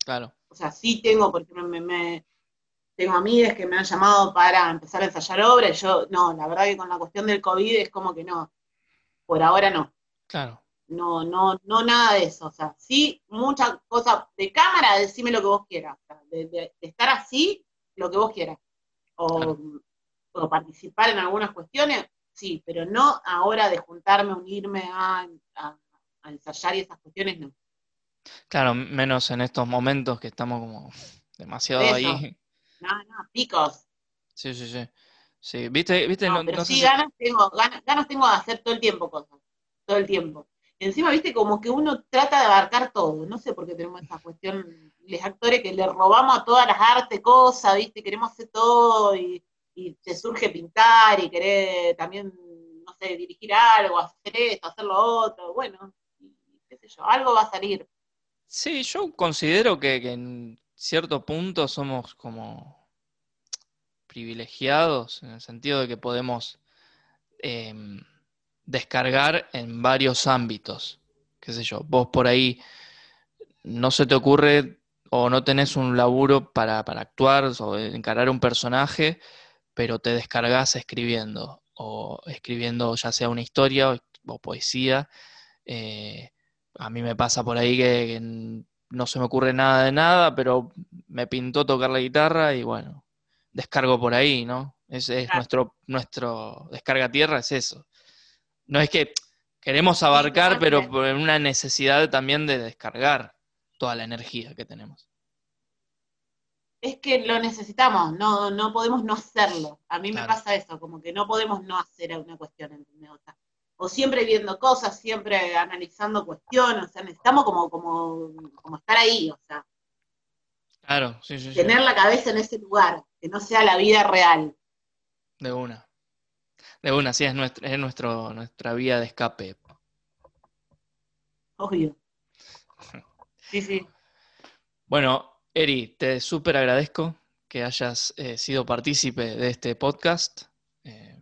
claro,
o sea, sí tengo, porque me- me- tengo amigas que me han llamado para empezar a ensayar obra, y yo, no, la verdad que con la cuestión del COVID es como que no, por ahora no,
claro.
no, no, no nada de eso, o sea, sí muchas cosas de cámara, decime lo que vos quieras, o sea, de, de- de estar así, lo que vos quieras, o,
Claro.
o participar en algunas cuestiones, sí, pero no ahora de juntarme, unirme a, a- a ensayar y esas cuestiones, no.
Claro, menos en estos momentos que estamos como demasiado
Eso.
ahí.
No, no, picos.
Sí, sí, sí. Sí, viste, viste,
No,
no,
pero
no sé
sí
si-
ganas tengo, ganas, ganas tengo de hacer todo el tiempo cosas, todo el tiempo. Encima, viste, como que uno trata de abarcar todo, no sé por qué tenemos esa cuestión, los actores que le robamos a todas las artes cosas, viste, queremos hacer todo y, y te surge pintar y querer también, no sé, dirigir algo, hacer esto, hacer lo otro, bueno, y qué sé yo, algo va a salir.
Sí, yo considero que, que cierto punto somos como privilegiados en el sentido de que podemos em, descargar en varios ámbitos. Qué sé yo, vos por ahí no se te ocurre o no tenés un laburo para, para actuar o encarar un personaje, pero te descargas escribiendo, o escribiendo ya sea una historia o, poesía. eh, a mí me pasa por ahí que, que no se me ocurre nada de nada, pero me pintó tocar la guitarra y bueno, descargo por ahí, ¿no? Ese es
Claro.
nuestro, nuestro descarga tierra, es eso. No es que queremos abarcar, pero por una necesidad también de descargar toda la energía que tenemos.
Es que lo necesitamos, no, no podemos no hacerlo. A mí
Claro.
me pasa eso, como que no podemos no hacer una cuestión, ¿entendés? O, sea, o siempre viendo cosas, siempre analizando cuestiones, o sea, necesitamos como, como, como estar ahí, o sea,
Claro, sí, sí, sí,
tener la cabeza en ese lugar, que no sea la vida real.
de una. De una, sí, es, nuestro, es nuestro, nuestra vía de escape.
Obvio. [laughs] Sí, sí.
Bueno, Eri, te súper agradezco que hayas eh, sido partícipe de este podcast. Eh,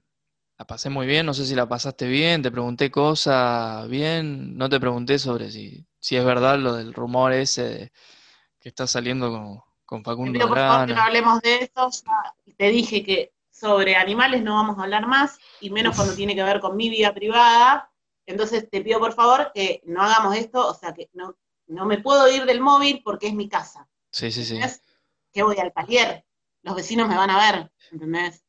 la pasé muy bien, no sé si la pasaste bien, te pregunté cosas bien, no te pregunté sobre si, si es verdad lo del rumor ese de que está saliendo con, con Facundo
pido por favor que no hablemos de eso. Ya te dije que sobre animales no vamos a hablar más, y menos cuando tiene que ver con mi vida privada. Entonces te pido por favor que no hagamos esto, o sea que no, no me puedo ir del móvil porque es mi casa.
Sí, sí, sí.
¿Entendés? Que voy al palier. Los vecinos me van a ver, ¿entendés?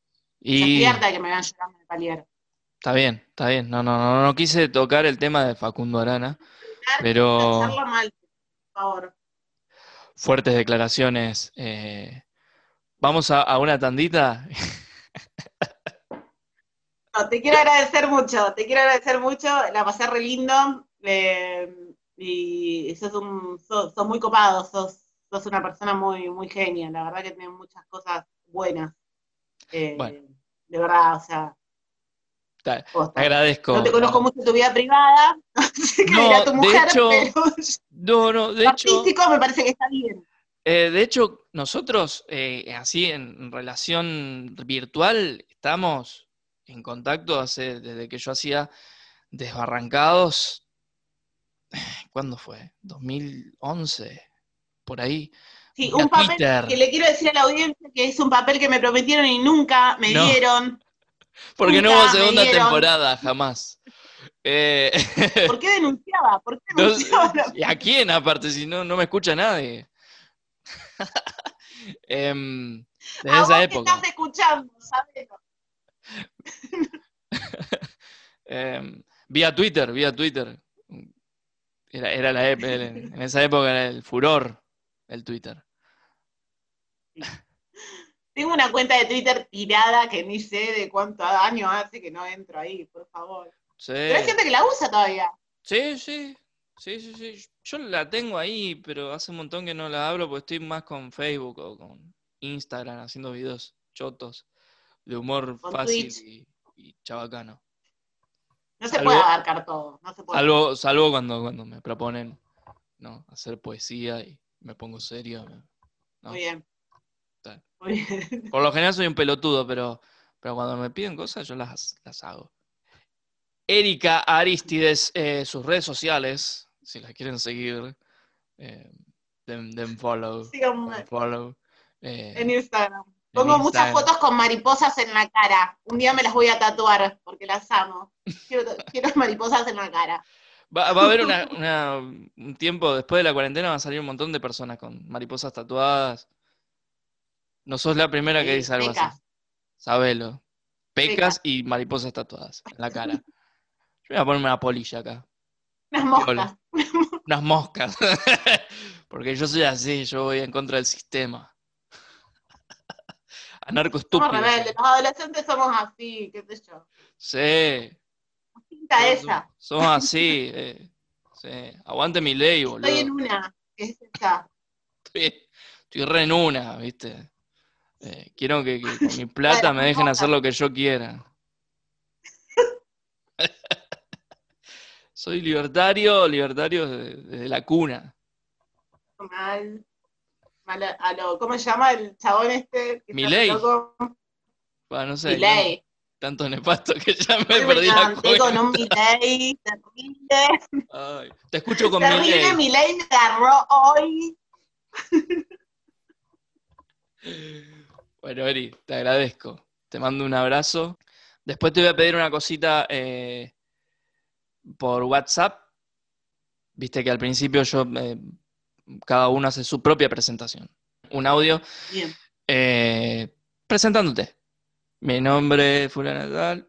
Y
de que me llorando palier.
está bien, está bien. No, no, no, no quise tocar el tema de Facundo Arana, pero
mal, por favor.
fuertes declaraciones. eh, Vamos a, a una tandita.
No, te quiero agradecer mucho, te quiero agradecer mucho, la pasé re lindo, eh, y sos, un, sos, sos muy copado, sos, sos una persona muy, muy genia, la verdad que tenés muchas cosas buenas. Eh,
Bueno.
De verdad, o sea,
Te agradezco.
No te conozco mucho tu vida privada, [laughs] no sé qué
No,
dirá tu
de
mujer,
hecho,
pero
No, no, [laughs] de hecho,
artístico me parece que está bien.
eh, de hecho, nosotros, eh, así en relación virtual, estamos en contacto hace, desde que yo hacía Desbarrancados. [sighs] ¿Cuándo fue? ¿2011? Por ahí.
Sí, un papel que le quiero decir a la audiencia que es un papel que me prometieron y nunca me
No.
dieron.
Porque no hubo segunda temporada, jamás. Eh, [laughs]
¿Por qué denunciaba? ¿Por qué
no
denunciaba? la-
¿Y a quién aparte? Si no, no me escucha nadie. [laughs] Em, desde
A
esa
vos que
época.
estás escuchando. [laughs]
Em, vía Twitter, vía Twitter. Era, era la en esa época era el furor el Twitter. [laughs]
Tengo una cuenta de Twitter tirada que ni sé de cuántos años hace que no entro ahí, por favor.
Sí,
Pero hay gente que la usa todavía.
sí, sí, sí, sí, sí. Yo la tengo ahí, pero hace un montón que no la abro porque estoy más con Facebook o con Instagram haciendo videos chotos de humor
Con
fácil y, y chabacano.
No se
Salvo-
puede abarcar todo. No se puede.
Salvo, salvo cuando, cuando me proponen ¿no? hacer poesía y me pongo serio. ¿no?
Muy bien. Muy bien.
Por lo general soy un pelotudo, pero, pero cuando me piden cosas yo las, las hago. Erika Aristides, eh, sus redes sociales, si las quieren seguir, eh, den, den follow. Den follow. Eh,
en Instagram.
en
Pongo muchas fotos con mariposas en la cara. Un día me las voy a tatuar porque las amo. Quiero, quiero [laughs] mariposas en la cara.
Va, va a haber una- [laughs] una- un tiempo después de la cuarentena, van a salir un montón de personas con mariposas tatuadas. No sos la primera que dice algo así. Sabelo. Pecas
Pecas.
y mariposas tatuadas en la cara. Yo voy a ponerme una polilla acá.
Unas moscas.
Unas moscas. [laughs] Porque yo soy así, yo voy en contra del sistema. [laughs] Anarco
Somos
estúpido.
rebeldes. Los adolescentes somos así, qué sé yo.
Sí.
Pinta esa.
Somos así. eh, sí. Aguante mi ley, boludo.
Estoy en una. que es esa.
Estoy, estoy re en una, ¿viste? Eh, quiero que, que con mi [laughs] plata me dejen hacer lo que yo quiera. [laughs] Soy libertario, libertario de- desde la cuna.
Mal. Mal a- lo, ¿Cómo se llama el chabón este? loco?
Bueno, no sé,
Milei.
Tanto [laughs] nefasto que ya me
me
perdí la
levanté con un
cuenta.
Milei terrible.
Ay, te escucho con
Terrible
Milei.
Milei me agarró hoy.
Bueno, Eri, te agradezco. Te mando un abrazo. Después te voy a pedir una cosita eh, por WhatsApp. Viste que al principio yo eh, cada uno hace su propia presentación. Un audio
Bien.
eh, presentándote. Mi nombre es fulana tal,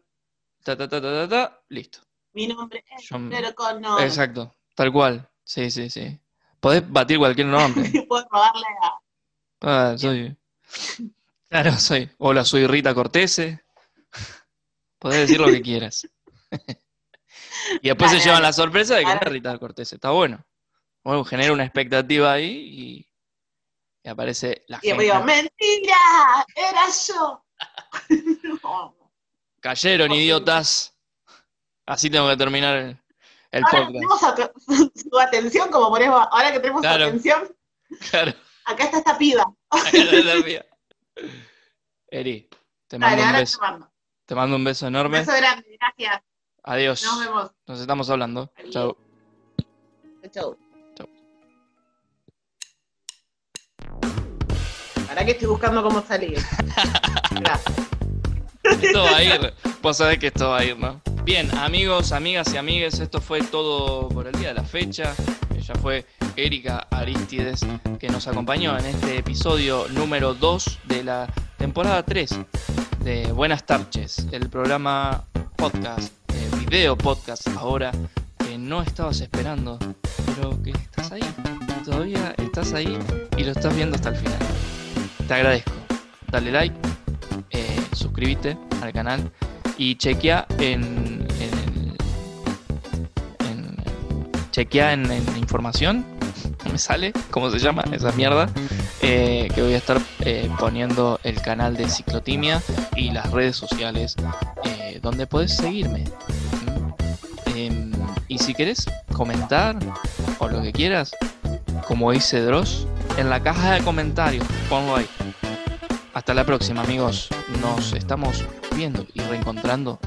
ta ta ta ta ta, ta, listo.
Mi nombre es
Yo-
pero con nombre.
Exacto, tal cual. Sí, sí, sí. Podés batir cualquier nombre. [laughs]
Puedo robarle a.
Ah, soy. Claro, soy. Hola, soy Rita Cortese. Podés decir lo que quieras. [laughs] y después se llevan la sorpresa de que no es Rita Cortese. Está bueno. Bueno, genera una expectativa ahí y, y aparece la
Y después digo,
gente.
mentira, era yo. [laughs] No.
Cayeron, idiotas. Así tengo que terminar el, el
Ahora
podcast.
tenemos a tu, [laughs] su atención, como ponemos, ahora que tenemos su
Claro.
atención,
Claro.
acá está esta piba.
Eri, te mando
Dale,
un
ahora te
beso.
mando.
Te mando un beso
Un
enorme.
beso grande, gracias.
Adiós.
Nos vemos.
Nos estamos hablando. Chao.
Chau.
Chau.
Ahora que estoy buscando cómo salir. [laughs] [laughs]
Esto va a ir. Vos sabés que esto va a ir, ¿no? Bien, amigos, amigas y amigues, esto fue todo por el día de la fecha. Ella fue Erika Aristides, que nos acompañó en este episodio número 2 de la temporada 3 de Buenas Tarches, el programa podcast, eh, video podcast ahora, que no estabas esperando, pero que estás ahí. Todavía estás ahí y lo estás viendo hasta el final. Te agradezco. Dale like, eh, suscríbete al canal y chequea en, en, chequea en, información. Me sale cómo se llama esa mierda. Eh, que voy a estar eh, poniendo el canal de ciclotimia y las redes sociales donde puedes seguirme. Em, y si querés comentar o lo que quieras como dice Dross en la caja de comentarios ponlo ahí hasta la próxima, amigos. Nos estamos viendo y reencontrando